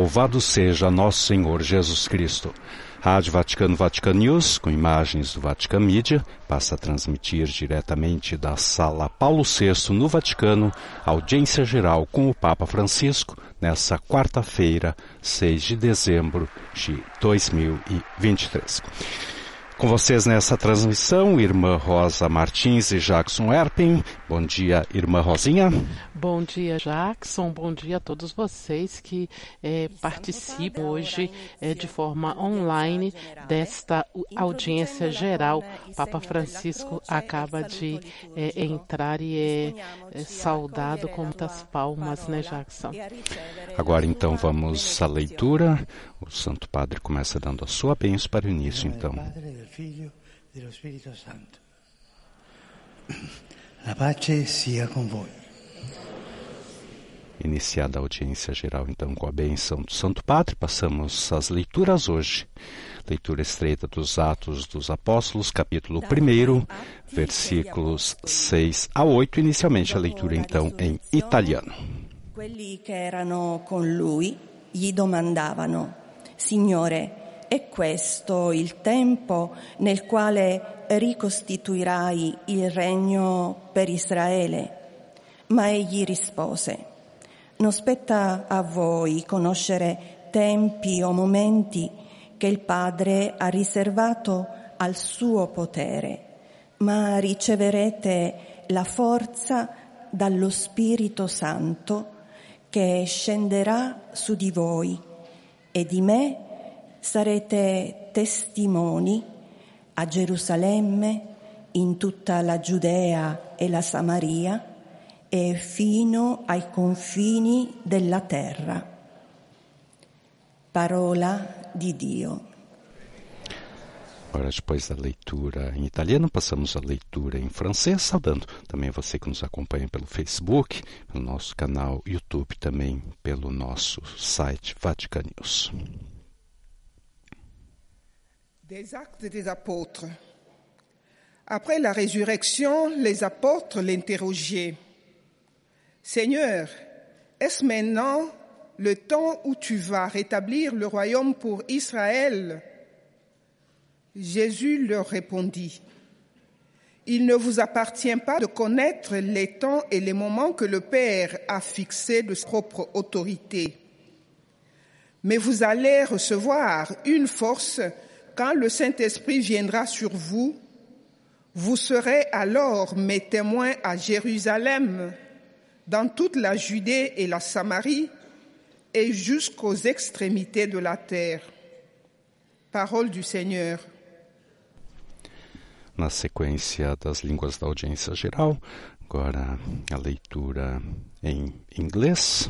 Louvado seja nosso Senhor Jesus Cristo. Rádio Vaticano Vatican News, com imagens do Vatican Media, passa a transmitir diretamente da Sala Paulo VI no Vaticano, audiência geral com o Papa Francisco, nessa quarta-feira, 6 de dezembro de 2023. Com vocês nessa transmissão, irmã Rosa Martins e Jackson Erpin. Bom dia, irmã Rosinha. Bom dia, Jackson. Bom dia a todos vocês que é, participam hoje é, de forma online desta audiência geral. Papa Francisco acaba de é, entrar e é, é, saudado com muitas palmas, né, Jackson? Agora então vamos à leitura. O Santo Padre começa dando a sua bênção para o início, então. La pace sia con voi. Iniciada a audiência geral, então, com a benção do Santo Padre, passamos às leituras hoje. Leitura estreita dos Atos dos Apóstolos, capítulo 1, versículos 6 a 8. Inicialmente a leitura, então, em italiano. Quelli che erano con lui gli domandavano, Signore, è questo il tempo nel quale ricostituirai il regno per Israele? Ma egli rispose, non spetta a voi conoscere tempi o momenti che il Padre ha riservato al suo potere, ma riceverete la forza dallo Spirito Santo che scenderà su di voi e di me sarete testimoni a Gerusalemme, in tutta la Giudea e la Samaria e fino ai confini della terra. Parola di Dio. Agora, depois da leitura em italiano, passamos à leitura em francês, saudando também você que nos acompanha pelo Facebook, pelo nosso canal YouTube, também pelo nosso site Vatican News. Des Actes des Apôtres. Après la résurrection, les apôtres l'interrogeaient. Seigneur, est-ce maintenant le temps où tu vas rétablir le royaume pour Israël? Jésus leur répondit, Il ne vous appartient pas de connaître les temps et les moments que le Père a fixés de sa propre autorité. Mais vous allez recevoir une force quand le Saint-Esprit viendra sur vous. Vous serez alors mes témoins à Jérusalem, dans toute la Judée et la Samarie, et jusqu'aux extrémités de la terre. Parole du Seigneur. Na sequência das línguas da audiência geral, agora a leitura em inglês.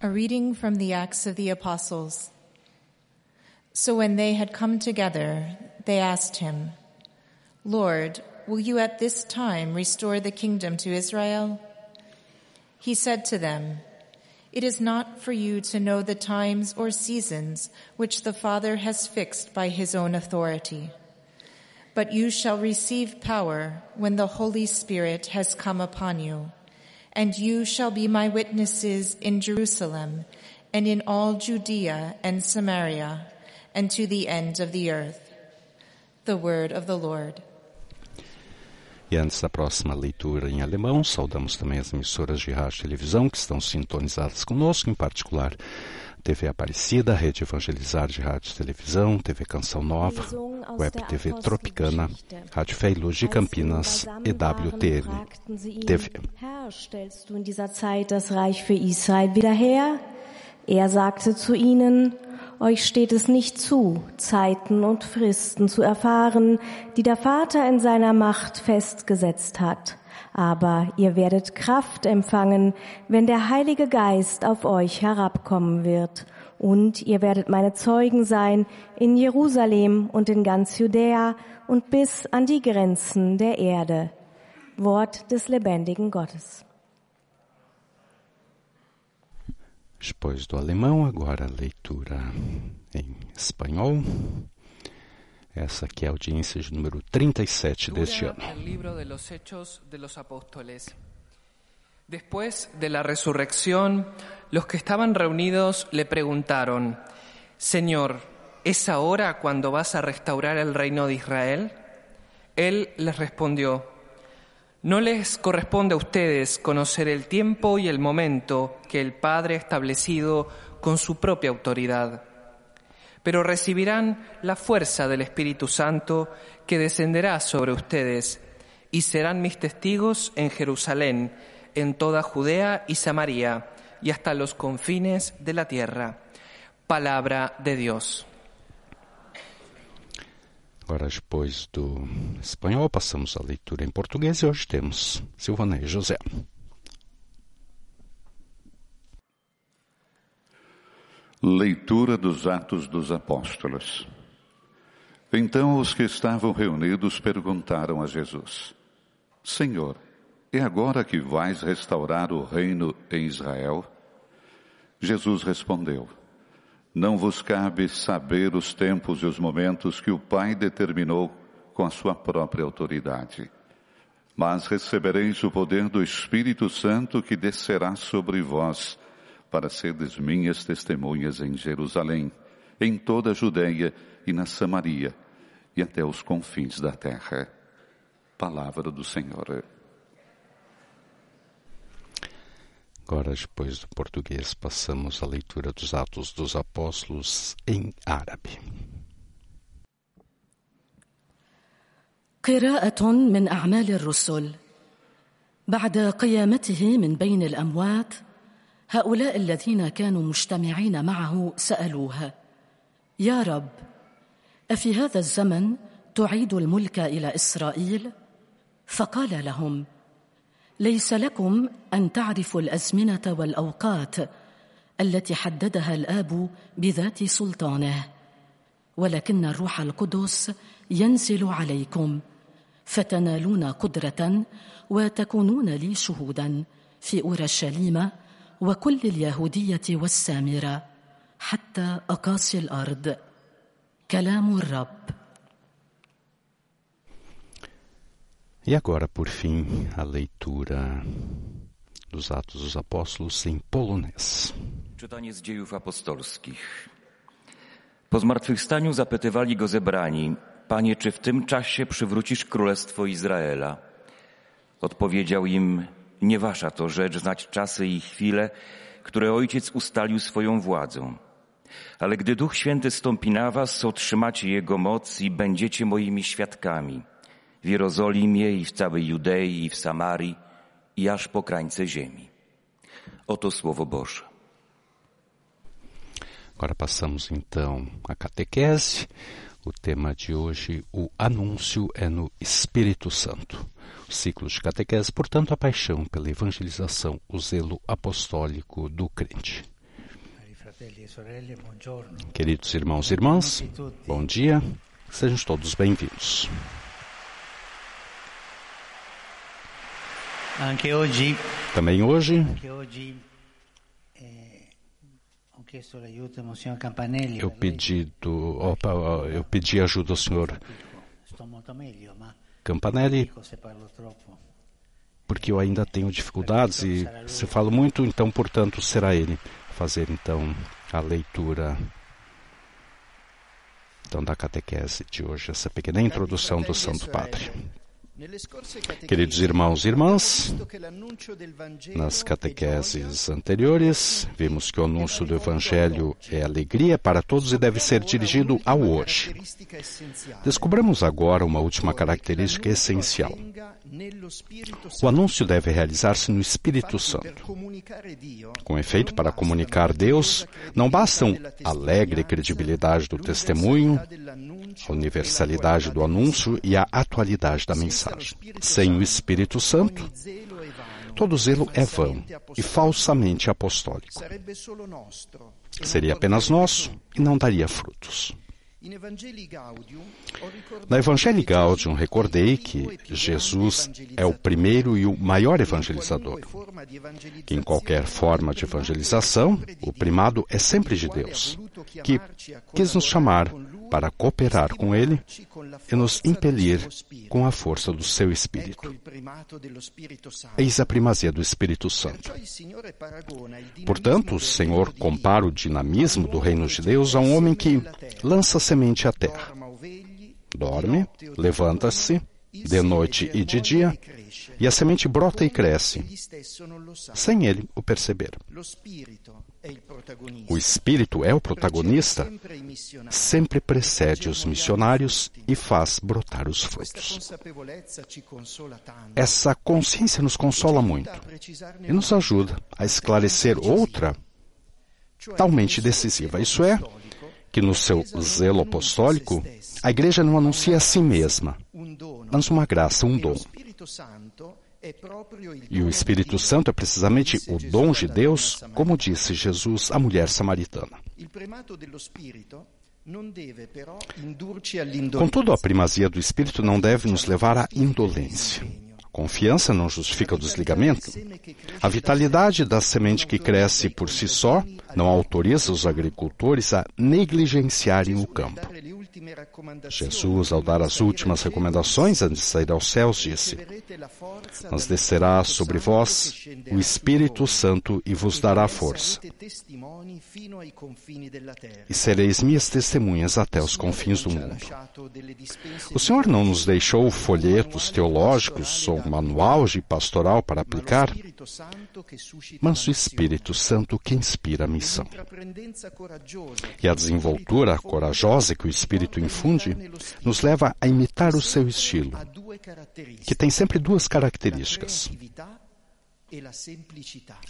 A reading from the Acts of the Apostles. So when they had come together, they asked him, Lord, will you at this time restore the kingdom to Israel? He said to them, It is not for you to know the times or seasons which the Father has fixed by his own authority. But you shall receive power when the Holy Spirit has come upon you, and you shall be my witnesses in Jerusalem and in all Judea and Samaria and to the end of the earth. The word of the Lord. E antes da próxima leitura em alemão, saudamos também as emissoras de rádio e televisão que estão sintonizadas conosco, em particular TV Aparecida, Rede Evangelizar de Rádio e Televisão, TV Canção Nova, Web TV Tropicana, Rádio Fé e Luz de Campinas, EWTN TV. Herr? Er euch steht es nicht zu, Zeiten und Fristen zu erfahren, die der Vater in seiner Macht festgesetzt hat. Aber ihr werdet Kraft empfangen, wenn der Heilige Geist auf euch herabkommen wird. Und ihr werdet meine Zeugen sein in Jerusalem und in ganz Judäa und bis an die Grenzen der Erde. Wort des lebendigen Gottes. Depois do alemão, agora a leitura em espanhol. Essa aqui é a audiência de número 37 deste ano. El libro de los Hechos de los Apóstoles. Después de la resurrección, los que estaban reunidos le preguntaron, Señor, ¿es ahora cuando vas a restaurar el reino de Israel? Él les respondió, no les corresponde a ustedes conocer el tiempo y el momento que el Padre ha establecido con su propia autoridad, pero recibirán la fuerza del Espíritu Santo que descenderá sobre ustedes y serán mis testigos en Jerusalén, en toda Judea y Samaria y hasta los confines de la tierra. Palabra de Dios. Agora, depois do espanhol, passamos à leitura em português e hoje temos Silvana e José. Leitura dos Atos dos Apóstolos. Então os que estavam reunidos perguntaram a Jesus: Senhor, é agora que vais restaurar o reino em Israel? Jesus respondeu: Não vos cabe saber os tempos e os momentos que o Pai determinou com a sua própria autoridade. Mas recebereis o poder do Espírito Santo que descerá sobre vós, para seres minhas testemunhas em Jerusalém, em toda a Judeia e na Samaria, e até os confins da terra. Palavra do Senhor. Agora, depois do português, passamos à leitura dos Atos dos Apóstolos em árabe. قراءة من أعمال الرسل بعد قيامته من بين الأموات هؤلاء الذين كانوا مجتمعين معه سألوه يا رب أفي هذا الزمن تعيد الملك إلى إسرائيل؟ فقال لهم ليس لكم أن تعرفوا الأزمنة والأوقات التي حددها الآب بذات سلطانه ولكن الروح القدس ينزل عليكم فتنالون قدرة وتكونون لي شهودا في اورشليم وكل اليهودية والسامرة حتى أقاصي الأرض. كلام الرب. E agora, por fim, a leitura dos Atos dos Apóstolos em polonês. Czytanie z dziejów apostolskich. Po zmartwychwstaniu zapytywali go zebrani, Panie, czy w tym czasie przywrócisz królestwo Izraela? Odpowiedział im, nie wasza to rzecz znać czasy i chwile, które Ojciec ustalił swoją władzą. Ale gdy Duch Święty stąpi na was, otrzymacie Jego moc i będziecie moimi świadkami w Jerozolimie i w całej Judei i w Samarii i aż po krańce ziemi. Oto Słowo Boże. Agora passamos então à catequese. O tema de hoje, o anúncio é no Espírito Santo. O ciclo de catequese, portanto, a paixão pela evangelização, o zelo apostólico do crente. Queridos irmãos e irmãs, bom dia, sejam todos bem-vindos. Monsignor Campanelli. eu per lei. pedi, do, opa, eu pedi ajuda ao senhor Campanelli porque eu ainda tenho dificuldades e se falo muito, então, portanto, será ele fazer então a leitura então da catequese de hoje, essa pequena introdução do Santo Padre. Queridos irmãos e irmãs, nas catequeses anteriores, vimos que o anúncio do Evangelho é alegria para todos e deve ser dirigido ao hoje. Descobramos agora uma última característica essencial. O anúncio deve realizar-se no Espírito Santo. Com efeito, para comunicar Deus, não bastam alegre credibilidade do testemunho, a universalidade do anúncio e a atualidade da mensagem. Sem o Espírito Santo, todo zelo é vão e falsamente apostólico. Seria apenas nosso e não daria frutos. Na Evangelii Gaudium, recordei que Jesus é o primeiro e o maior evangelizador. Que em qualquer forma de evangelização, o primado é sempre de Deus, que quis nos chamar para cooperar com Ele e nos impelir com a força do seu Espírito. Eis a primazia do Espírito Santo. Portanto, o Senhor compara o dinamismo do reino de Deus a um homem que lança semente à terra. Dorme, levanta-se, de noite e de dia, e a semente brota e cresce, sem ele o perceber. O Espírito é o protagonista, sempre precede os missionários e faz brotar os frutos. Essa consciência nos consola muito e nos ajuda a esclarecer outra talmente decisiva. Isso é, que no seu zelo apostólico, a igreja não anuncia a si mesma, mas uma graça, um dom. E o Espírito Santo é precisamente o dom de Deus, como disse Jesus à mulher samaritana. Contudo, a primazia do Espírito não deve nos levar à indolência. Confiança não justifica o desligamento. A vitalidade da semente que cresce por si só não autoriza os agricultores a negligenciarem o campo. Jesus, ao dar as últimas recomendações antes de sair aos céus, disse: Mas descerá sobre vós o Espírito Santo e vos dará força. E sereis minhas testemunhas até os confins do mundo. O Senhor não nos deixou folhetos teológicos ou manual de pastoral para aplicar, mas o Espírito Santo que inspira a missão. E a desenvoltura corajosa que o Espírito infunde nos leva a imitar o seu estilo, que tem sempre duas características: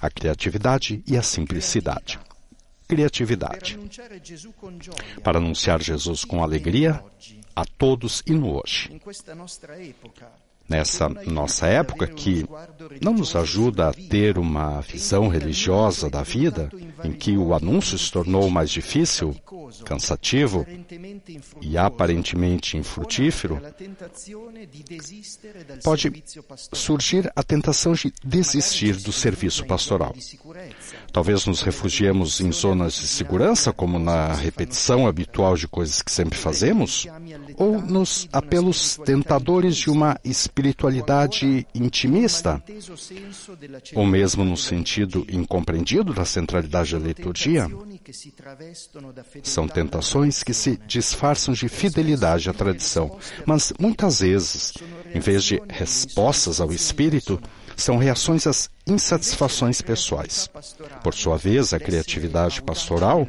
a criatividade e a simplicidade. Criatividade. Para anunciar Jesus com alegria a todos e no hoje. Nessa nossa época que não nos ajuda a ter uma visão religiosa da vida, em que o anúncio se tornou mais difícil, cansativo e aparentemente infrutífero, pode surgir a tentação de desistir do serviço pastoral. Talvez nos refugiemos em zonas de segurança, como na repetição habitual de coisas que sempre fazemos, ou nos apelos tentadores de uma espiritualidade intimista, ou mesmo no sentido incompreendido da centralidade da liturgia, são tentações que se disfarçam de fidelidade à tradição, mas muitas vezes, em vez de respostas ao Espírito, são reações às insatisfações pessoais. Por sua vez, a criatividade pastoral,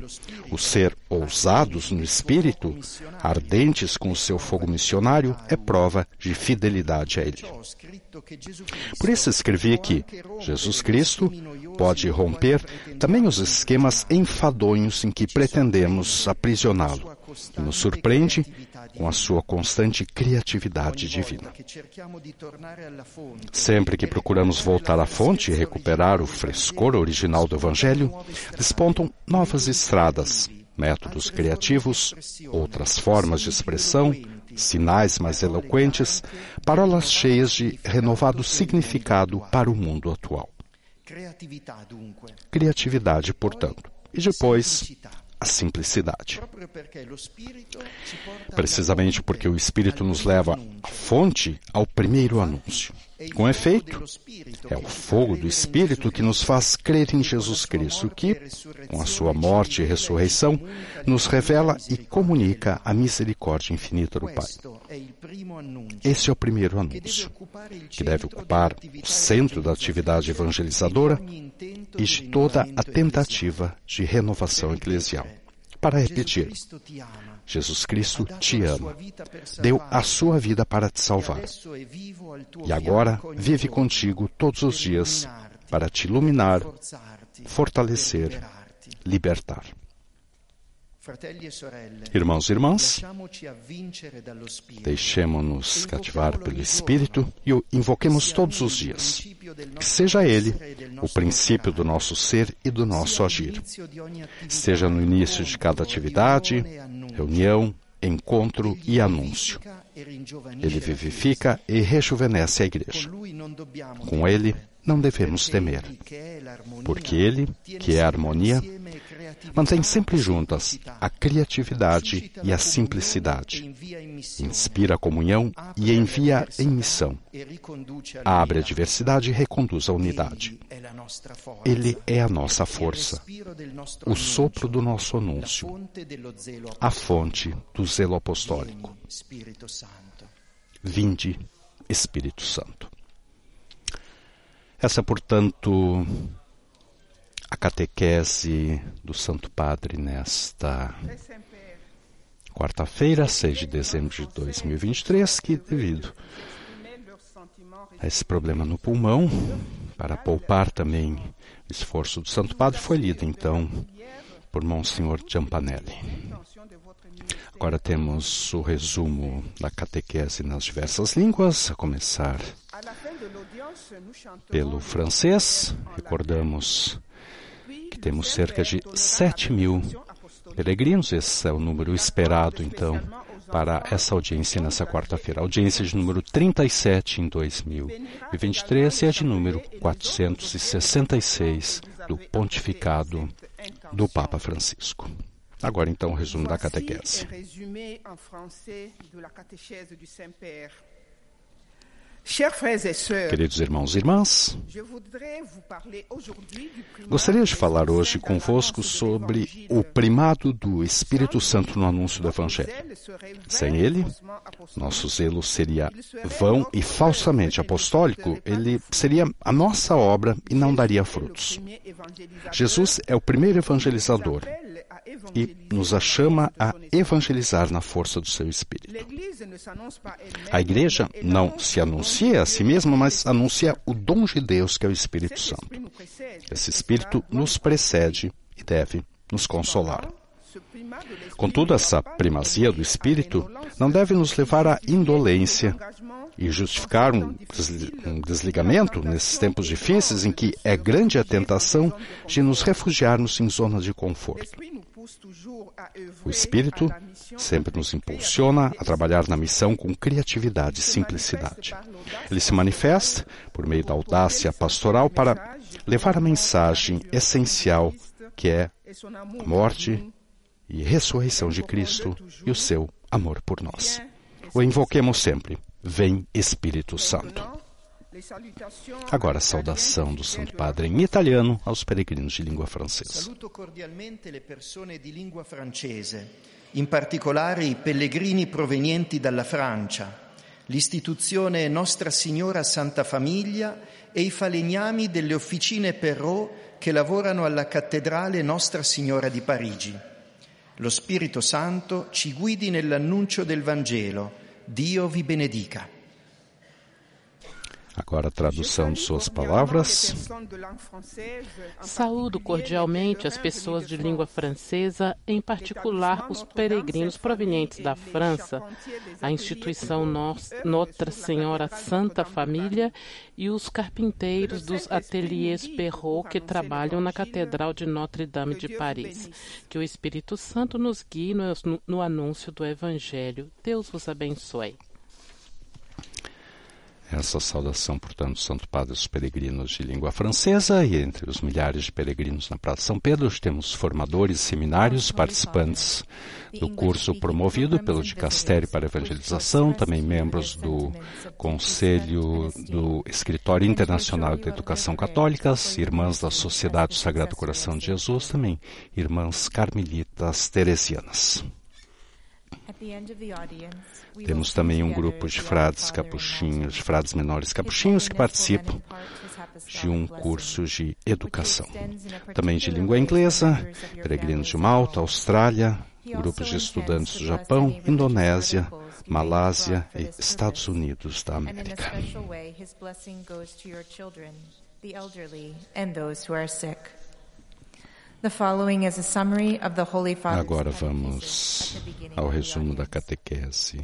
o ser ousados no espírito, ardentes com o seu fogo missionário, é prova de fidelidade a Ele. Por isso escrevi que Jesus Cristo pode romper também os esquemas enfadonhos em que pretendemos aprisioná-lo nos surpreende com a sua constante criatividade divina. Sempre que procuramos voltar à fonte e recuperar o frescor original do Evangelho, despontam novas estradas, métodos criativos, outras formas de expressão, sinais mais eloquentes, parolas cheias de renovado significado para o mundo atual. Criatividade, portanto. E depois, a simplicidade. Precisamente porque o Espírito nos leva à fonte, ao primeiro anúncio. Com efeito, é o fogo do Espírito que nos faz crer em Jesus Cristo, que, com a sua morte e ressurreição, nos revela e comunica a misericórdia infinita do Pai. Esse é o primeiro anúncio, que deve ocupar o centro da atividade evangelizadora e de toda a tentativa de renovação eclesial. Para repetir, Jesus Cristo te ama, deu a sua vida para te salvar. E agora vive contigo todos os dias para te iluminar, fortalecer, libertar. Irmãos e irmãs, deixemos-nos cativar pelo Espírito e o invoquemos todos os dias. Que seja Ele o princípio do nosso ser e do nosso agir. Seja no início de cada atividade, reunião, encontro e anúncio. Ele vivifica e rejuvenesce a igreja. Com ele, não devemos temer, porque ele, que é a harmonia, mantém sempre juntas a criatividade e a simplicidade, inspira a comunhão e envia em missão, abre a diversidade e reconduz a unidade. Ele é a nossa força, o sopro do nosso anúncio, a fonte do zelo apostólico. Vinde, Espírito Santo. Essa, portanto, a catequese do Santo Padre nesta quarta-feira, 6 de dezembro de 2023, que devido a esse problema no pulmão, para poupar também o esforço do Santo Padre, foi lido então por Monsenhor Giampanelli. Agora temos o resumo da catequese nas diversas línguas, a começar pelo francês. Recordamos que temos cerca de 7 mil peregrinos. Esse é o número esperado, então, para essa audiência nessa quarta-feira. Audiência de número 37 em 2023 e a de número 466 do pontificado do Papa Francisco. Agora, então, o resumo da catequese. Queridos irmãos e irmãs, gostaria de falar hoje convosco sobre o primado do Espírito Santo no anúncio do Evangelho. Sem ele, nosso zelo seria vão e falsamente apostólico, ele seria a nossa obra e não daria frutos. Jesus é o primeiro evangelizador e nos chama a evangelizar na força do seu Espírito. A igreja não se anuncia a si mesma, mas anuncia o dom de Deus, que é o Espírito Santo. Esse Espírito nos precede e deve nos consolar. Contudo, essa primazia do Espírito não deve nos levar à indolência e justificar um desligamento nesses tempos difíceis em que é grande a tentação de nos refugiarmos em zonas de conforto. O Espírito sempre nos impulsiona a trabalhar na missão com criatividade e simplicidade. Ele se manifesta por meio da audácia pastoral para levar a mensagem essencial que é a morte e ressurreição de Cristo e o seu amor por nós. O invoquemos sempre. Vem Espírito Santo. Agora a saudação do Santo Padre em italiano aos peregrinos de língua francesa. Saluto cordialmente le persone di lingua francese, in particolare i pellegrini provenienti dalla Francia, l'istituzione Nostra Signora Santa Famiglia e i falegnami delle officine Perrault che lavorano alla cattedrale Nostra Signora di Parigi. Lo Spirito Santo ci guidi nell'annuncio del Vangelo. Dio vi benedica. Agora a tradução de suas palavras. Saúdo cordialmente as pessoas de língua francesa, em particular os peregrinos provenientes da França, a instituição Nossa Senhora Santa Família e os carpinteiros dos ateliês Perrault que trabalham na Catedral de Notre-Dame de Paris. Que o Espírito Santo nos guie no, no anúncio do Evangelho. Deus vos abençoe. Essa saudação, portanto, do Santo Padre dos Peregrinos de língua francesa e entre os milhares de peregrinos na Praça São Pedro temos formadores, seminários, participantes do curso promovido pelo Dicastério para Evangelização, também membros do Conselho do Escritório Internacional de Educação Católicas, irmãs da Sociedade do Sagrado Coração de Jesus, também irmãs carmelitas teresianas. Temos também um grupo de frades capuchinhos, frades menores capuchinhos que participam de um curso de educação. Também de língua inglesa, peregrinos de Malta, Austrália, grupos de estudantes do Japão, Indonésia, Malásia e Estados Unidos da América. Agora vamos ao resumo da catequese.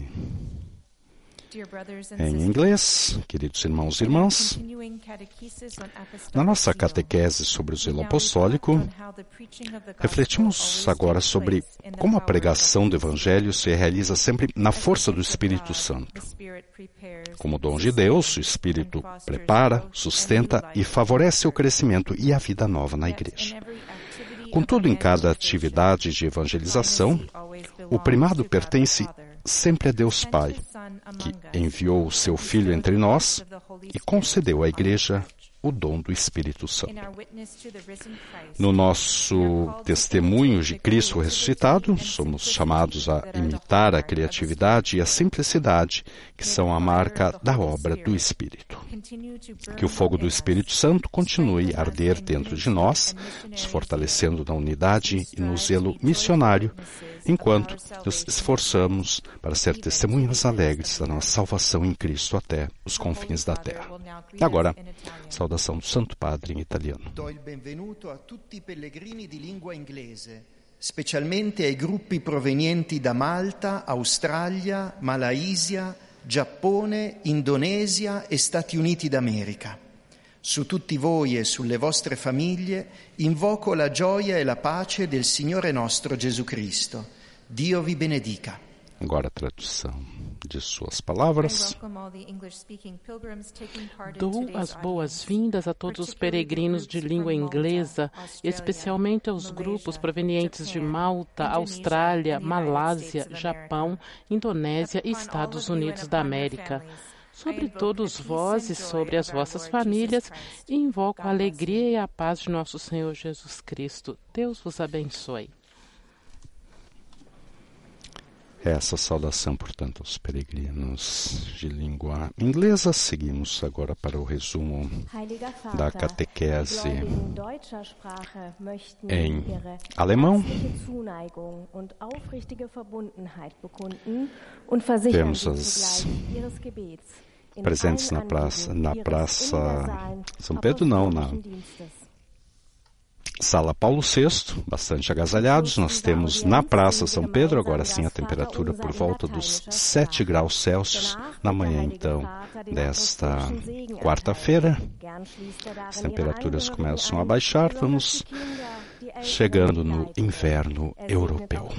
Em inglês, queridos irmãos e irmãs, na nossa catequese sobre o zelo apostólico, refletimos agora sobre como a pregação do Evangelho se realiza sempre na força do Espírito Santo. Como dom de Deus, o Espírito prepara, sustenta e favorece o crescimento e a vida nova na Igreja. Contudo, em cada atividade de evangelização, o primado pertence sempre a Deus Pai, que enviou o seu Filho entre nós e concedeu à Igreja o dom do Espírito Santo. No nosso testemunho de Cristo ressuscitado, somos chamados a imitar a criatividade e a simplicidade que são a marca da obra do Espírito. Que o fogo do Espírito Santo continue a arder dentro de nós, nos fortalecendo na unidade e no zelo missionário, enquanto nos esforçamos para ser testemunhas alegres da nossa salvação em Cristo até os confins da terra. Agora, saudação do Santo Padre em italiano. Do il benvenuto a tutti i pellegrini di lingua inglese, specialmente ai gruppi provenienti da Malta, Australia, Malaysia, Giappone, Indonesia e Stati Uniti d'America. Su tutti voi e sulle vostre famiglie invoco la gioia e la pace del Signore nostro Gesù Cristo. Dio vi benedica. Agora a tradução de suas palavras. Dou as boas-vindas a todos os peregrinos de língua inglesa, especialmente aos grupos provenientes de Malta, Austrália, Malásia, Japão, Indonésia e Estados Unidos da América sobre todos vós e sobre as vossas famílias, e invoco a alegria e a paz de nosso Senhor Jesus Cristo. Deus vos abençoe. Essa saudação, portanto, aos peregrinos de língua inglesa. Seguimos agora para o resumo da catequese em alemão. Temos as presentes na praça, na praça São Pedro, não, na Sala Paulo VI, bastante agasalhados. Nós temos na Praça São Pedro, agora sim a temperatura por volta dos 7 graus Celsius. Na manhã, então, desta quarta-feira, as temperaturas começam a baixar. Vamos chegando no inverno europeu.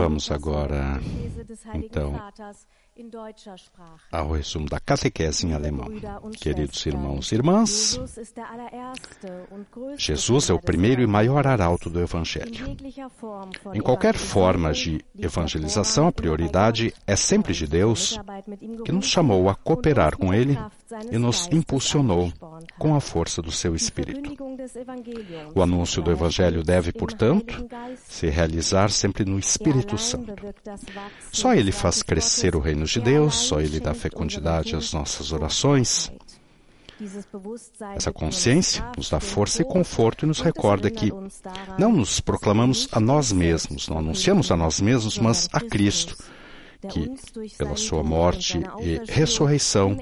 Vamos agora, então, ao resumo da catequese em alemão. Queridos irmãos e irmãs, Jesus é o primeiro e maior arauto do Evangelho. Em qualquer forma de evangelização, a prioridade é sempre de Deus, que nos chamou a cooperar com Ele e nos impulsionou com a força do seu Espírito. O anúncio do Evangelho deve, portanto, se realizar sempre no Espírito Santo. Só Ele faz crescer o reino de Deus, só Ele dá fecundidade às nossas orações. Essa consciência nos dá força e conforto e nos recorda que não nos proclamamos a nós mesmos, não anunciamos a nós mesmos, mas a Cristo, que, pela sua morte e ressurreição,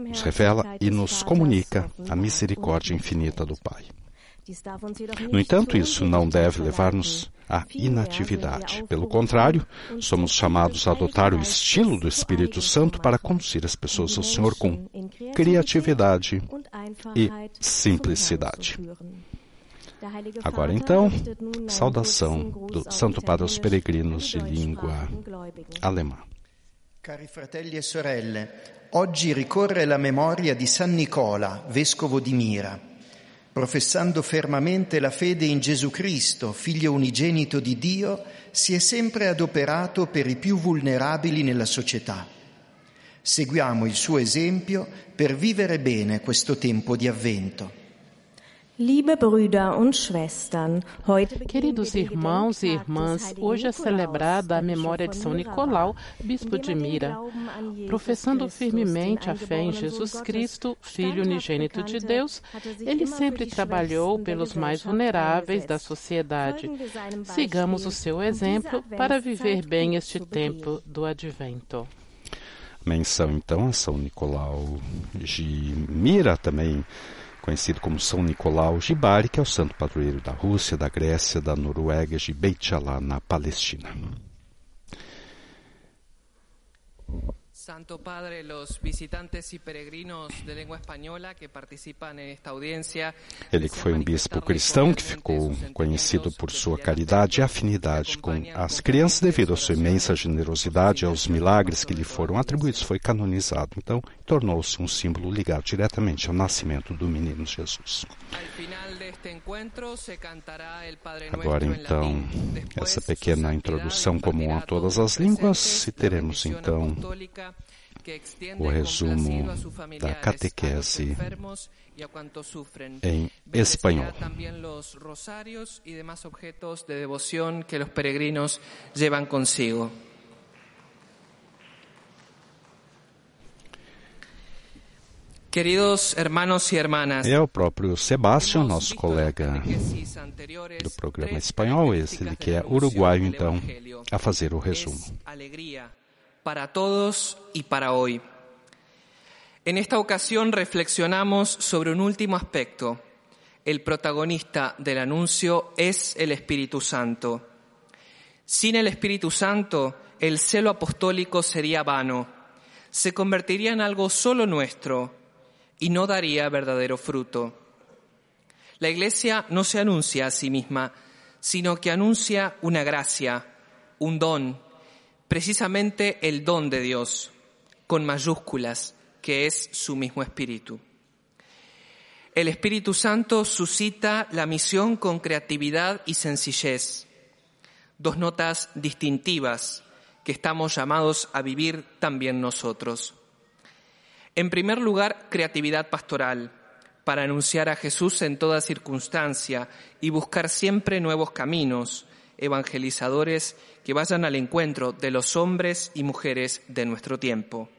nos revela e nos comunica a misericórdia infinita do Pai. No entanto, isso não deve levar-nos à inatividade. Pelo contrário, somos chamados a adotar o estilo do Espírito Santo para conduzir as pessoas ao Senhor com criatividade e simplicidade. Agora então, saudação do Santo Padre aos peregrinos de língua alemã. Cari fratelli e sorelle, oggi ricorre la memoria di San Nicola, vescovo di Mira. Professando fermamente la fede in Gesù Cristo, figlio unigenito di Dio, si è sempre adoperato per i più vulnerabili nella società. Seguiamo il suo esempio per vivere bene questo tempo di avvento. Queridos irmãos e irmãs, hoje é celebrada a memória de São Nicolau, bispo de Mira. Professando firmemente a fé em Jesus Cristo, Filho unigênito de Deus, ele sempre trabalhou pelos mais vulneráveis da sociedade. Sigamos o seu exemplo para viver bem este tempo do advento. Menção então a São Nicolau de Mira também conhecido como São Nicolau de Bari, que é o santo padroeiro da Rússia, da Grécia, da Noruega, de Beit Allah, na Palestina. Santo Padre, los visitantes y peregrinos de lengua española que participan en esta audiencia. Ele que foi um bispo cristão que ficou conhecido por sua caridade e afinidade com as crianças devido à sua imensa generosidade e aos milagres que lhe foram atribuídos, foi canonizado. Então, tornou-se um símbolo ligado diretamente ao nascimento do menino Jesus. Agora então, essa pequena introdução comum a todas as línguas e teremos então o resumo da catequese em espanhol. Rosarios y demás objetos de devoción que los peregrinos consigo. Queridos hermanos e hermanas, é o próprio Sebastião, nosso colega do programa espanhol, esse que é uruguaio, então, a fazer o resumo. Para todos y para hoy. En esta ocasión reflexionamos sobre un último aspecto. El protagonista del anuncio es el Espíritu Santo. Sin el Espíritu Santo, el celo apostólico sería vano, se convertiría en algo solo nuestro y no daría verdadero fruto. La Iglesia no se anuncia a sí misma, sino que anuncia una gracia, un don, precisamente el don de Dios, con mayúsculas, que es su mismo Espíritu. El Espíritu Santo suscita la misión con creatividad y sencillez, dos notas distintivas que estamos llamados a vivir también nosotros. En primer lugar, creatividad pastoral, para anunciar a Jesús en toda circunstancia y buscar siempre nuevos caminos, evangelizadores que vayan al encuentro de los hombres y mujeres de nuestro tiempo.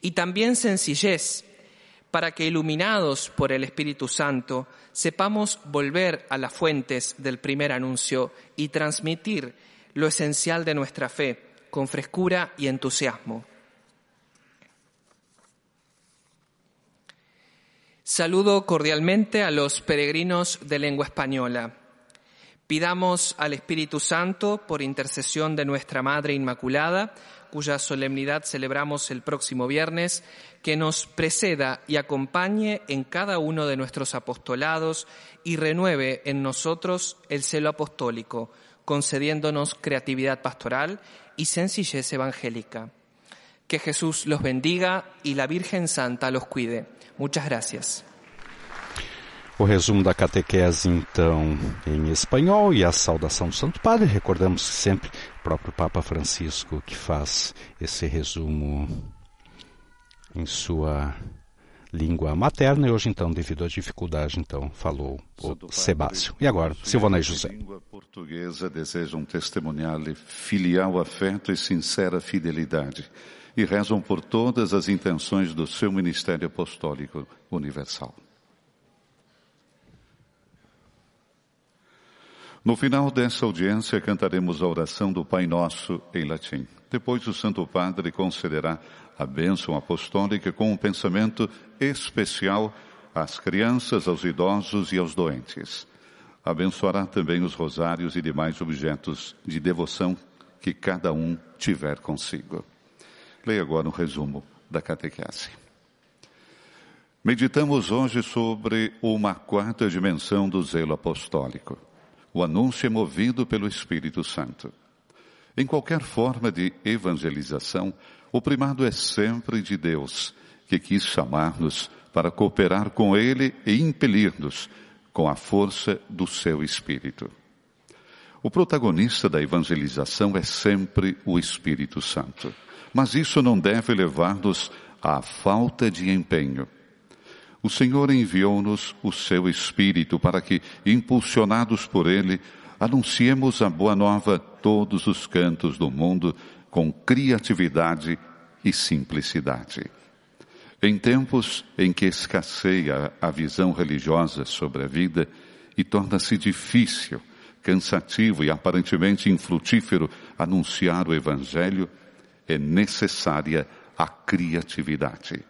Y también sencillez, para que iluminados por el Espíritu Santo sepamos volver a las fuentes del primer anuncio y transmitir lo esencial de nuestra fe con frescura y entusiasmo. Saludo cordialmente a los peregrinos de lengua española. Pidamos al Espíritu Santo, por intercesión de nuestra Madre Inmaculada, cuya solemnidad celebramos el próximo viernes, que nos preceda y acompañe en cada uno de nuestros apostolados y renueve en nosotros el celo apostólico, concediéndonos creatividad pastoral y sencillez evangélica. Que Jesús los bendiga y la Virgen Santa los cuide. Muchas gracias. O resumo da catequese, então, em espanhol e a saudação do Santo Padre. Recordamos que sempre o próprio Papa Francisco que faz esse resumo em sua língua materna e hoje, então, devido à dificuldade, então, falou o Sebácio. E agora, Silvana José. A língua portuguesa desejam testemunhar-lhe filial afeto e sincera fidelidade e rezam por todas as intenções do seu ministério apostólico universal. No final dessa audiência, cantaremos a oração do Pai Nosso em latim. Depois, o Santo Padre concederá a bênção apostólica com um pensamento especial às crianças, aos idosos e aos doentes. Abençoará também os rosários e demais objetos de devoção que cada um tiver consigo. Leia agora um resumo da catequese. Meditamos hoje sobre uma quarta dimensão do zelo apostólico. O anúncio é movido pelo Espírito Santo. Em qualquer forma de evangelização, o primado é sempre de Deus, que quis chamar-nos para cooperar com Ele e impelir-nos com a força do seu Espírito. O protagonista da evangelização é sempre o Espírito Santo, mas isso não deve levar-nos à falta de empenho. O Senhor enviou-nos o seu Espírito para que, impulsionados por Ele, anunciemos a boa nova todos os cantos do mundo com criatividade e simplicidade. Em tempos em que escasseia a visão religiosa sobre a vida e torna-se difícil, cansativo e aparentemente infrutífero anunciar o Evangelho, é necessária a criatividade.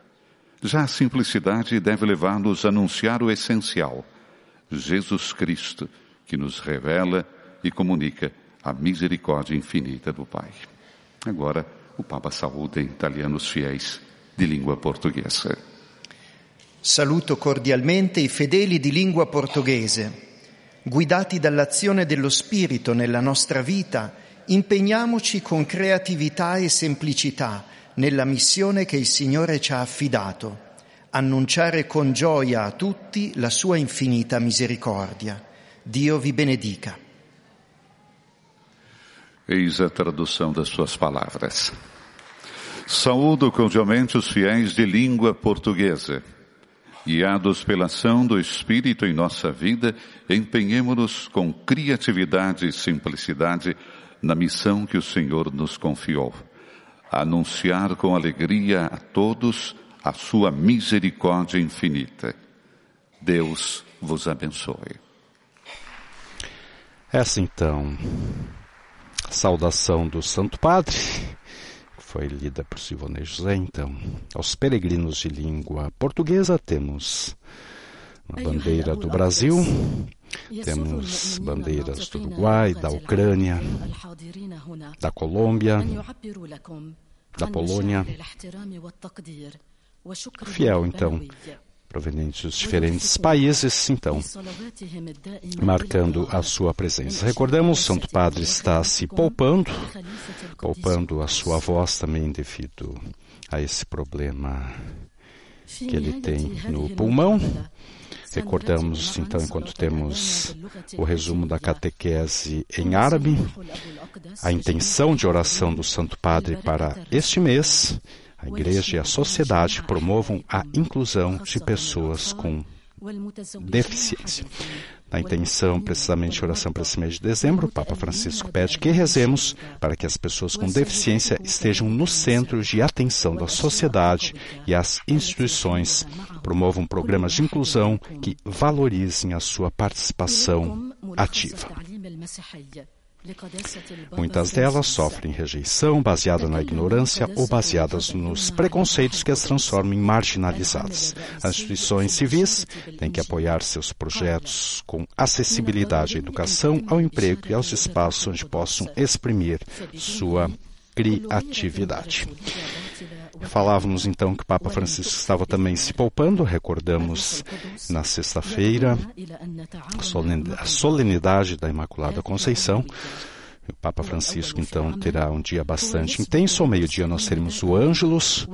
Já a simplicidade deve levar-nos a anunciar o essencial, Jesus Cristo, que nos revela e comunica a misericórdia infinita do Pai. Agora, o Papa saúda em italiano os fiéis di lingua portoghese. Saluto cordialmente i fedeli di lingua portoghese. Guidati dall'azione dello Spirito nella nostra vita, impegniamoci con creatività e semplicità nella missione che il Signore ci ha affidato, annunciare con gioia a tutti la sua infinita misericordia. Dio vi benedica. Eis a tradução das suas palavras. Saúdo cordialmente os fiéis de língua portuguesa. Guiados pela ação do Espírito em nossa vida, empenhemos-nos com criatividade e simplicidade na missão que o Senhor nos confiou. Anunciar com alegria a todos a sua misericórdia infinita. Deus vos abençoe. Essa então, saudação do Santo Padre, foi lida por Silvane José, então. Aos peregrinos de língua portuguesa temos a bandeira do Brasil, temos bandeiras do Uruguai, da Ucrânia, da Colômbia, da Polônia. Fiel, então, provenientes dos diferentes países, então, marcando a sua presença. Recordamos, Santo Padre está se poupando, poupando a sua voz também devido a esse problema que ele tem no pulmão. Recordamos, então, enquanto temos o resumo da catequese em árabe, a intenção de oração do Santo Padre para este mês a igreja e a sociedade promovam a inclusão de pessoas com deficiência. Na intenção, precisamente, de oração para esse mês de dezembro, o Papa Francisco pede que rezemos para que as pessoas com deficiência estejam no centro de atenção da sociedade e as instituições promovam programas de inclusão que valorizem a sua participação ativa. Muitas delas sofrem rejeição baseada na ignorância ou baseadas nos preconceitos que as transformam em marginalizadas. As instituições civis têm que apoiar seus projetos com acessibilidade à educação, ao emprego e aos espaços onde possam exprimir sua criatividade. Falávamos então que o Papa Francisco estava também se poupando, recordamos na sexta-feira a solenidade da Imaculada Conceição. O Papa Francisco então terá um dia bastante intenso. Ao meio-dia nós teremos o Ângelus.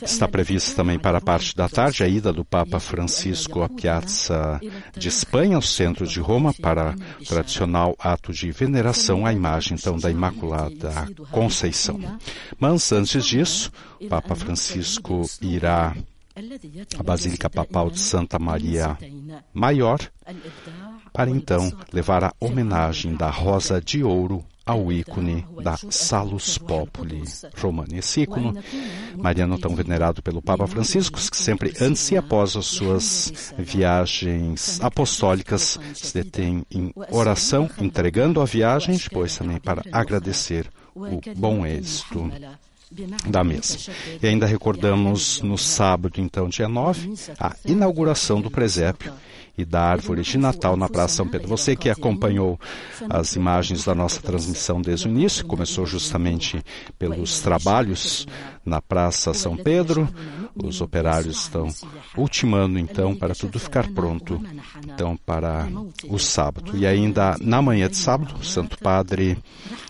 Está prevista também para a parte da tarde a ida do Papa Francisco à Piazza de Espanha, ao centro de Roma, para o tradicional ato de veneração à imagem então da Imaculada Conceição. Mas antes disso, o Papa Francisco irá à Basílica Papal de Santa Maria Maior para então levar a homenagem da Rosa de Ouro ao ícone da Salus Populi Romana. Esse ícone mariano tão venerado pelo Papa Francisco, que sempre antes e após as suas viagens apostólicas se detém em oração, entregando a viagem, depois também para agradecer o bom êxito da mesa. E ainda recordamos no sábado, então, dia 9, a inauguração do presépio e da árvore de Natal na Praça São Pedro. Você que acompanhou as imagens da nossa transmissão desde o início, começou justamente pelos trabalhos na Praça São Pedro. Os operários estão ultimando então para tudo ficar pronto então para o sábado. E ainda na manhã de sábado, o Santo Padre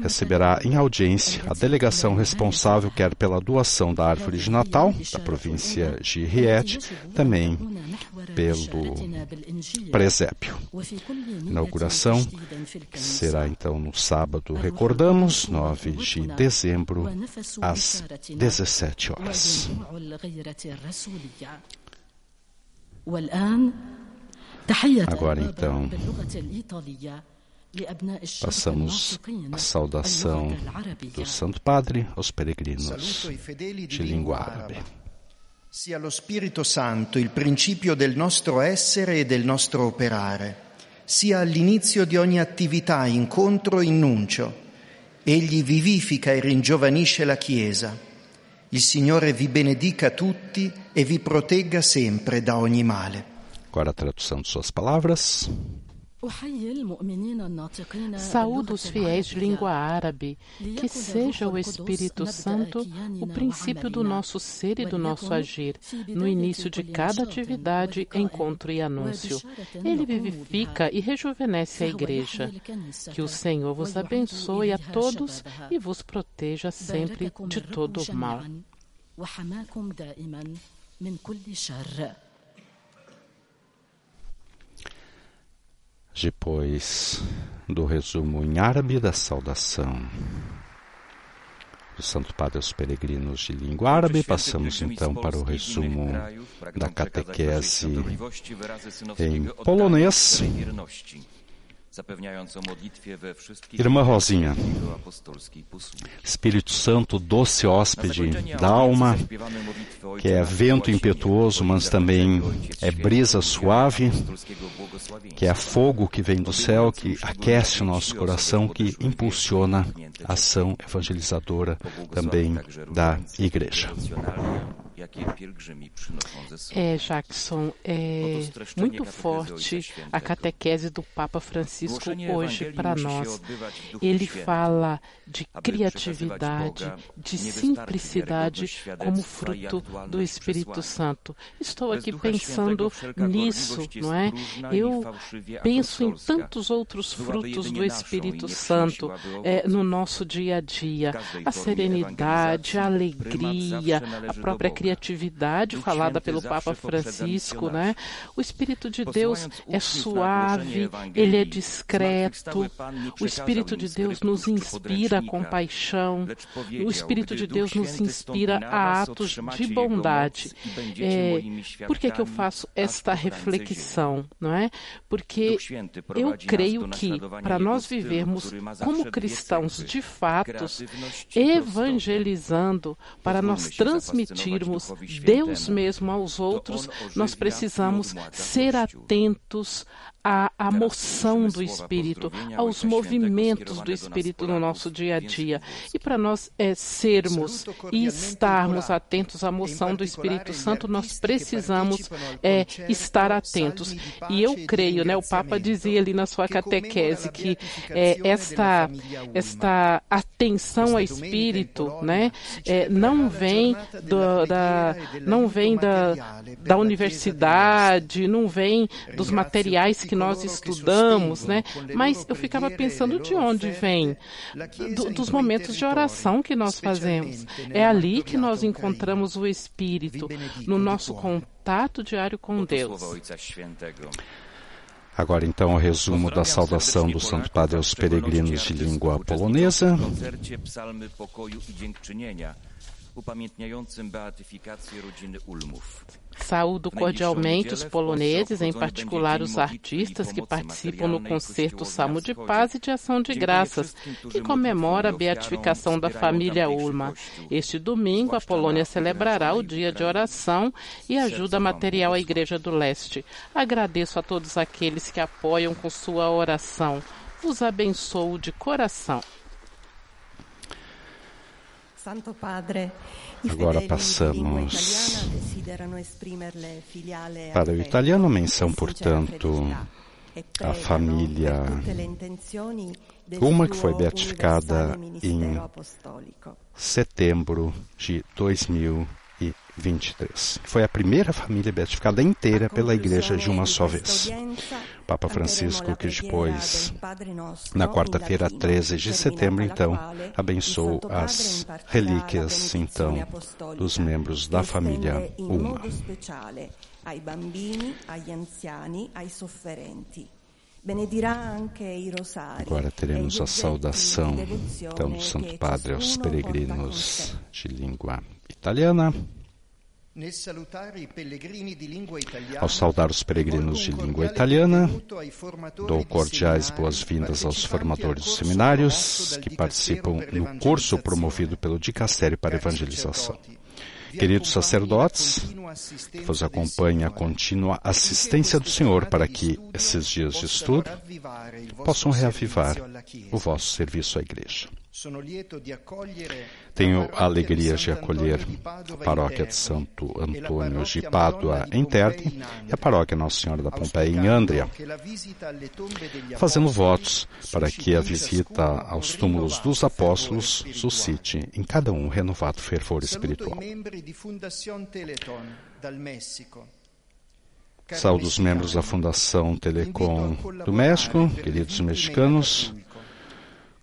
receberá em audiência a delegação responsável quer pela doação da árvore de Natal da província de Riete, também pelo presépio. Inauguração será então no sábado, recordamos, 9 de dezembro, às 17 horas. Agora então, passamos a saudação do Santo Padre aos peregrinos de língua árabe. Sia lo Spirito Santo il principio del nostro essere e del nostro operare, sia all'inizio di ogni attività, incontro e innuncio. Egli vivifica e ringiovanisce la Chiesa. Il Signore vi benedica tutti e vi protegga sempre da ogni male. Agora tradução de suas palavras. Saúdo os fiéis de língua árabe, que seja o Espírito Santo o princípio do nosso ser e do nosso agir, no início de cada atividade, encontro e anúncio. Ele vivifica e rejuvenesce a Igreja. Que o Senhor vos abençoe a todos e vos proteja sempre de todo o mal. Depois do resumo em árabe da saudação do Santo Padre aos peregrinos de língua árabe, passamos então para o resumo da catequese em polonês. Irmã Rosinha, Espírito Santo, doce hóspede da alma, que é vento impetuoso, mas também é brisa suave, que é fogo que vem do céu, que aquece o nosso coração, que impulsiona a ação evangelizadora também da Igreja. É, Jackson, é muito forte a catequese do Papa Francisco hoje para nós. Ele fala de criatividade, de simplicidade como fruto do Espírito Santo. Estou aqui pensando nisso, não é? Eu penso em tantos outros frutos do Espírito Santo é, no nosso dia a dia: a serenidade, a alegria, a própria criatividade falada pelo Papa Francisco, né? O Espírito de Deus é suave, ele é discreto. O Espírito de Deus nos inspira a compaixão. O Espírito de Deus nos inspira a atos de bondade. É, por que, que eu faço esta reflexão, não é? Porque eu creio que para nós vivermos como cristãos de fato, evangelizando, para nós transmitirmos somos Deus mesmo aos outros, nós precisamos ser atentos à, à moção do Espírito, aos movimentos do Espírito no nosso dia a dia. E para nós é, sermos e estarmos atentos à moção do Espírito Santo, nós precisamos é, estar atentos. E eu creio, né, o Papa dizia ali na sua catequese que é, esta, esta atenção ao Espírito né, é, não vem, do, da, não vem da, da universidade, não vem dos materiais que nós estudamos, né? Mas eu ficava pensando de onde vem? Do, dos momentos de oração que nós fazemos. É ali que nós encontramos o Espírito, no nosso contato diário com Deus. Agora então o resumo da saudação do Santo Padre aos peregrinos de língua polonesa upamiętniającym beatyfikację rodziny Ulmów. Saúdo cordialmente os poloneses, em particular os artistas que participam no concerto Salmo de Paz e de Ação de Graças, que comemora a beatificação da família Ulma. Este domingo, a Polônia celebrará o dia de oração e ajuda material à Igreja do Leste. Agradeço a todos aqueles que apoiam com sua oração. Vos abençoo de coração. Santo Padre, Agora passamos para o italiano, menção, portanto, a família uma que foi beatificada em setembro de 2023. Foi a primeira família beatificada inteira pela igreja de uma só vez. Papa Francisco, que depois, na quarta-feira, 13 de setembro, então, abençoou as relíquias, então, dos membros da família Uma. Agora teremos a saudação então do Santo Padre aos peregrinos de língua italiana. Ao saudar os peregrinos de língua italiana, dou cordiais boas-vindas aos formadores dos seminários que participam no curso promovido pelo Dicastério para Evangelização. Queridos sacerdotes, que vos acompanhem a contínua assistência do Senhor para que esses dias de estudo possam reavivar o vosso serviço à Igreja. Tenho a alegria de acolher a paróquia de Santo Antônio de Pádua, em Terni, e a paróquia Nossa Senhora da Pompeia, em Andria, fazendo votos para que a visita aos túmulos dos apóstolos suscite em cada um renovado fervor espiritual. Saúdo os membros da Fundação Telecom do México, queridos mexicanos,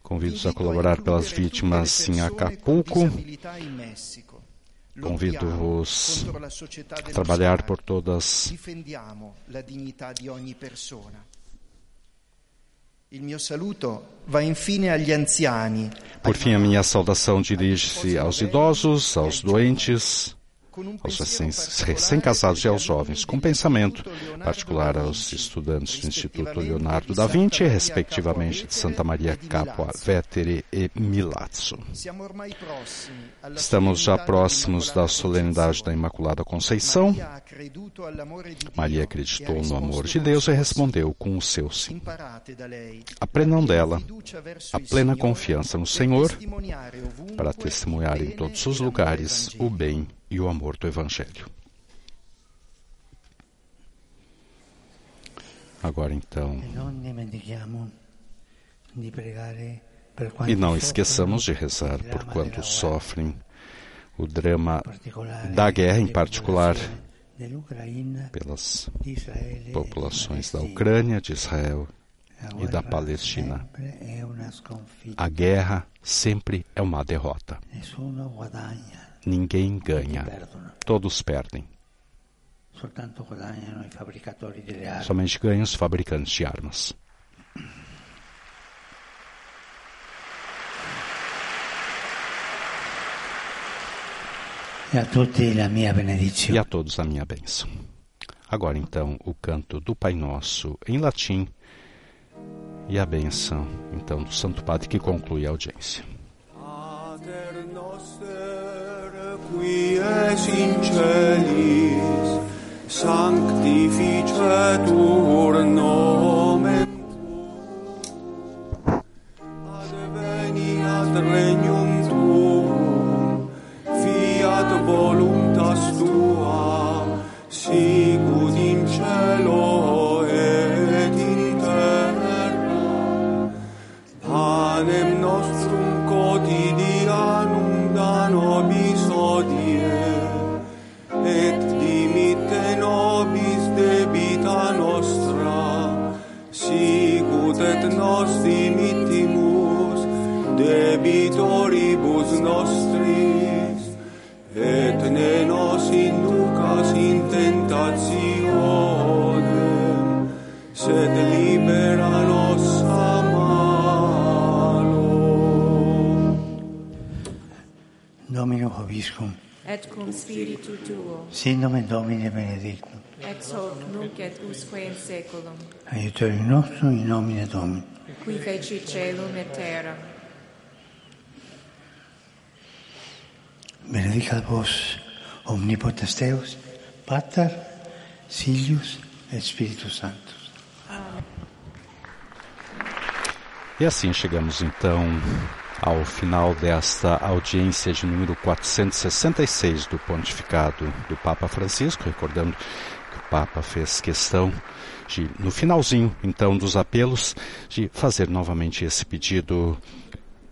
Convido-os a colaborar pelas vítimas em Acapulco. Convido-vos a trabalhar por todas. Por fim, a minha saudação dirige-se aos idosos, aos doentes, aos recém-casados e aos jovens, com pensamento particular aos estudantes do Instituto Leonardo da Vinci, respectivamente de Santa Maria Capua Vetere e Milazzo. Estamos já próximos da solenidade da Imaculada Conceição. Maria acreditou no amor de Deus e respondeu com o seu sim. Aprendam dela a plena confiança no Senhor para testemunhar em todos os lugares o bem e o amor do Evangelho. Agora então. E não esqueçamos de rezar por quantos sofrem o drama da guerra, em particular pelas populações da Ucrânia, de Israel e da Palestina. A guerra sempre é uma derrota. Ninguém ganha, todos perdem. Somente ganham os fabricantes de armas. E a tutti a minha benedizione. E a todos a minha bênção. Agora então o canto do Pai Nosso em latim e a bênção então do Santo Padre que conclui a audiência. Qui es in celis, sanctificetur nomen tuum, adveniat regnum tuum, fiat voluntas tua, dimittimus debitoribus nostris, et ne nos inducas in tentationem, sed libera nos a malo. Domino Hoviscum, et cum spiritu tuo, sin nomen Domini benedictum, ex hoc nunc et usque in saeculum, aiutorium nostrum in nomine Domini. Qui feci celum et terram. Benedicat vos omnipotens Deus, Pater, Filius et Spiritus Sanctus. E assim chegamos então ao final desta audiência de número 466 do pontificado do Papa Francisco, recordando que o Papa fez questão de, no finalzinho então dos apelos, de fazer novamente esse pedido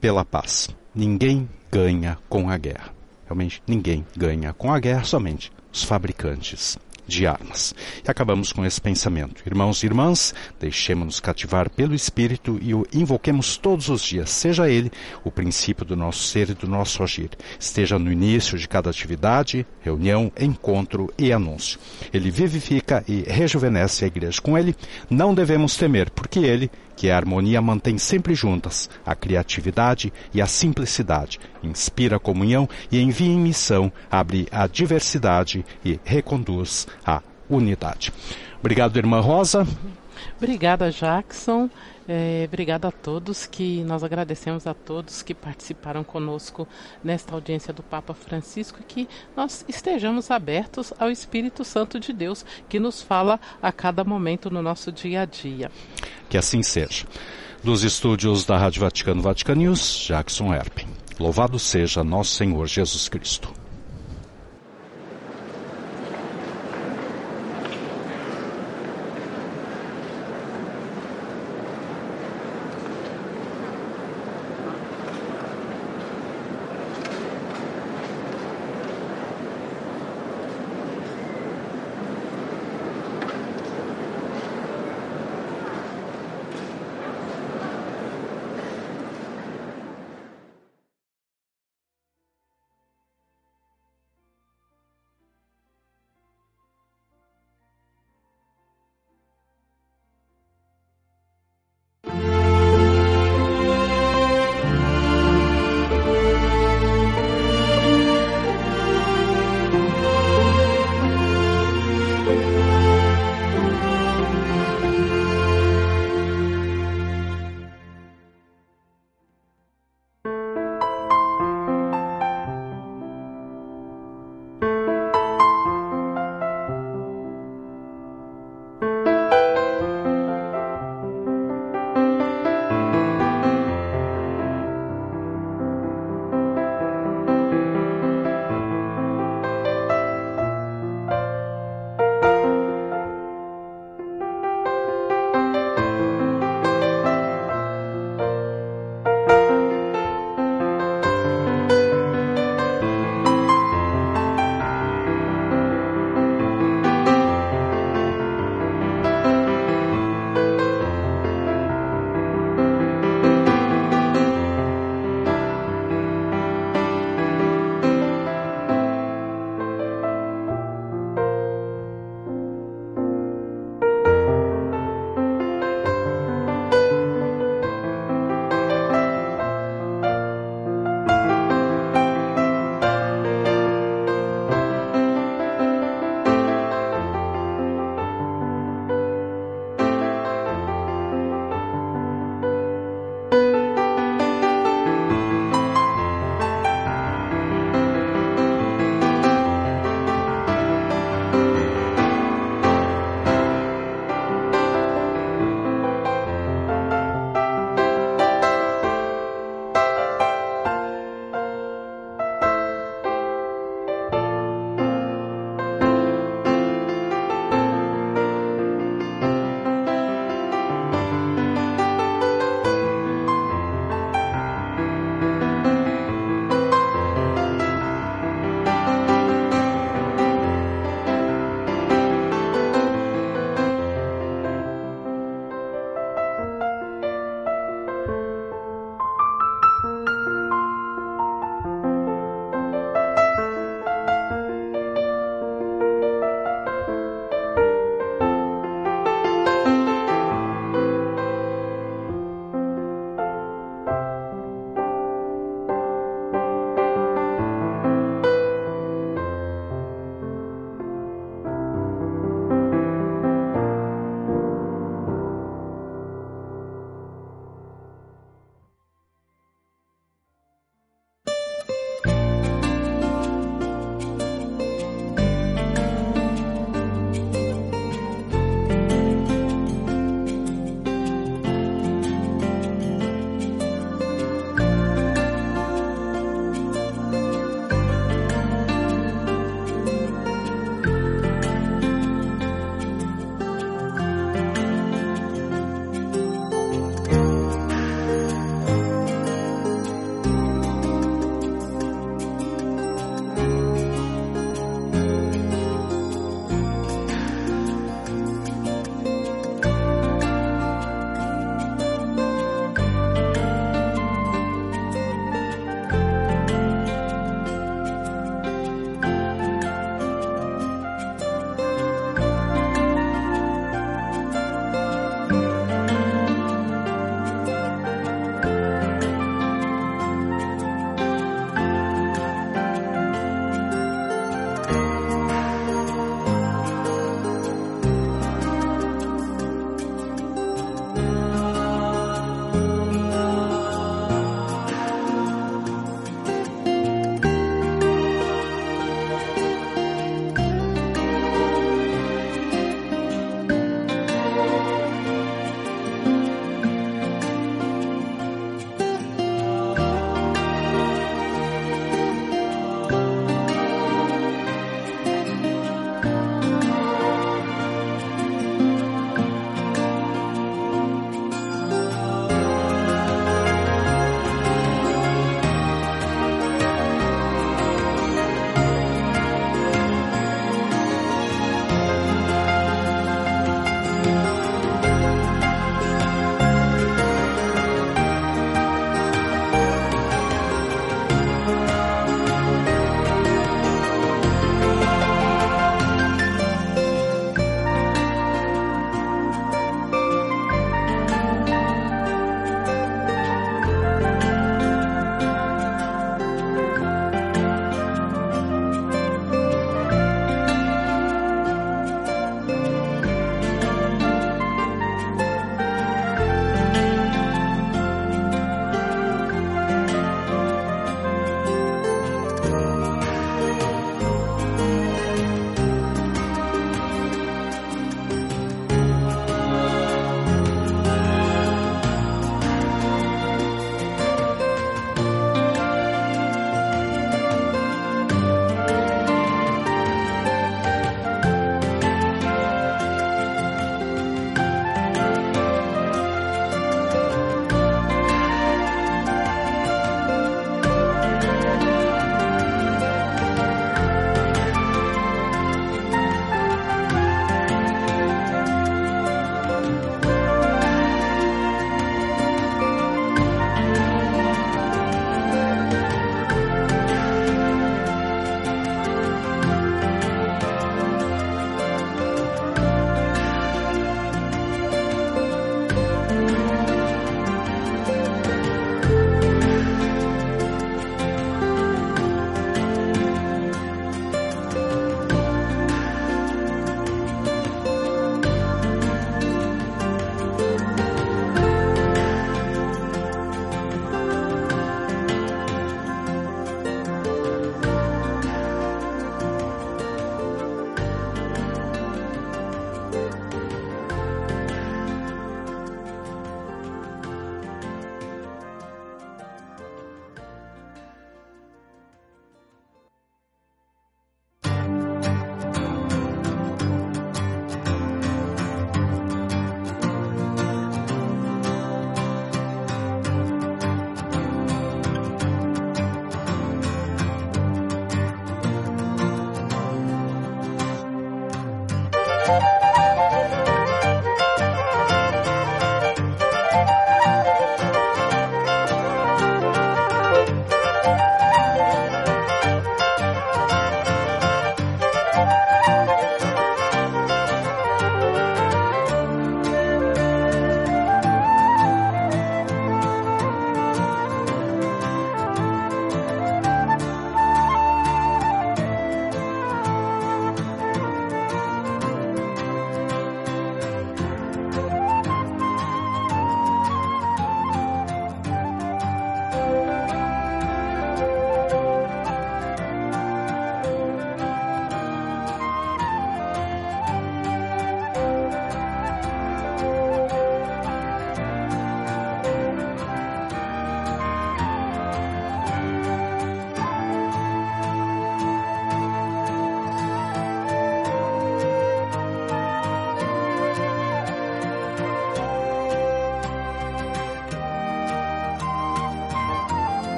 pela paz. Ninguém ganha com a guerra. Realmente ninguém ganha com a guerra, somente os fabricantes de armas. E acabamos com esse pensamento. Irmãos e irmãs, deixemos-nos cativar pelo Espírito e o invoquemos todos os dias, seja ele o princípio do nosso ser e do nosso agir. Esteja no início de cada atividade, reunião, encontro e anúncio. Ele vivifica e rejuvenesce a igreja. Com ele, não devemos temer, porque ele, que a harmonia mantém sempre juntas a criatividade e a simplicidade, inspira a comunhão e envia em missão, abre a diversidade e reconduz a unidade. Obrigado, irmã Rosa. Obrigada, Jackson. É, obrigada a todos que nós agradecemos a todos que participaram conosco nesta audiência do Papa Francisco e que nós estejamos abertos ao Espírito Santo de Deus que nos fala a cada momento no nosso dia a dia. Que assim seja. Dos estúdios da Rádio Vaticano Vatican News, Jackson Erpen. Louvado seja nosso Senhor Jesus Cristo.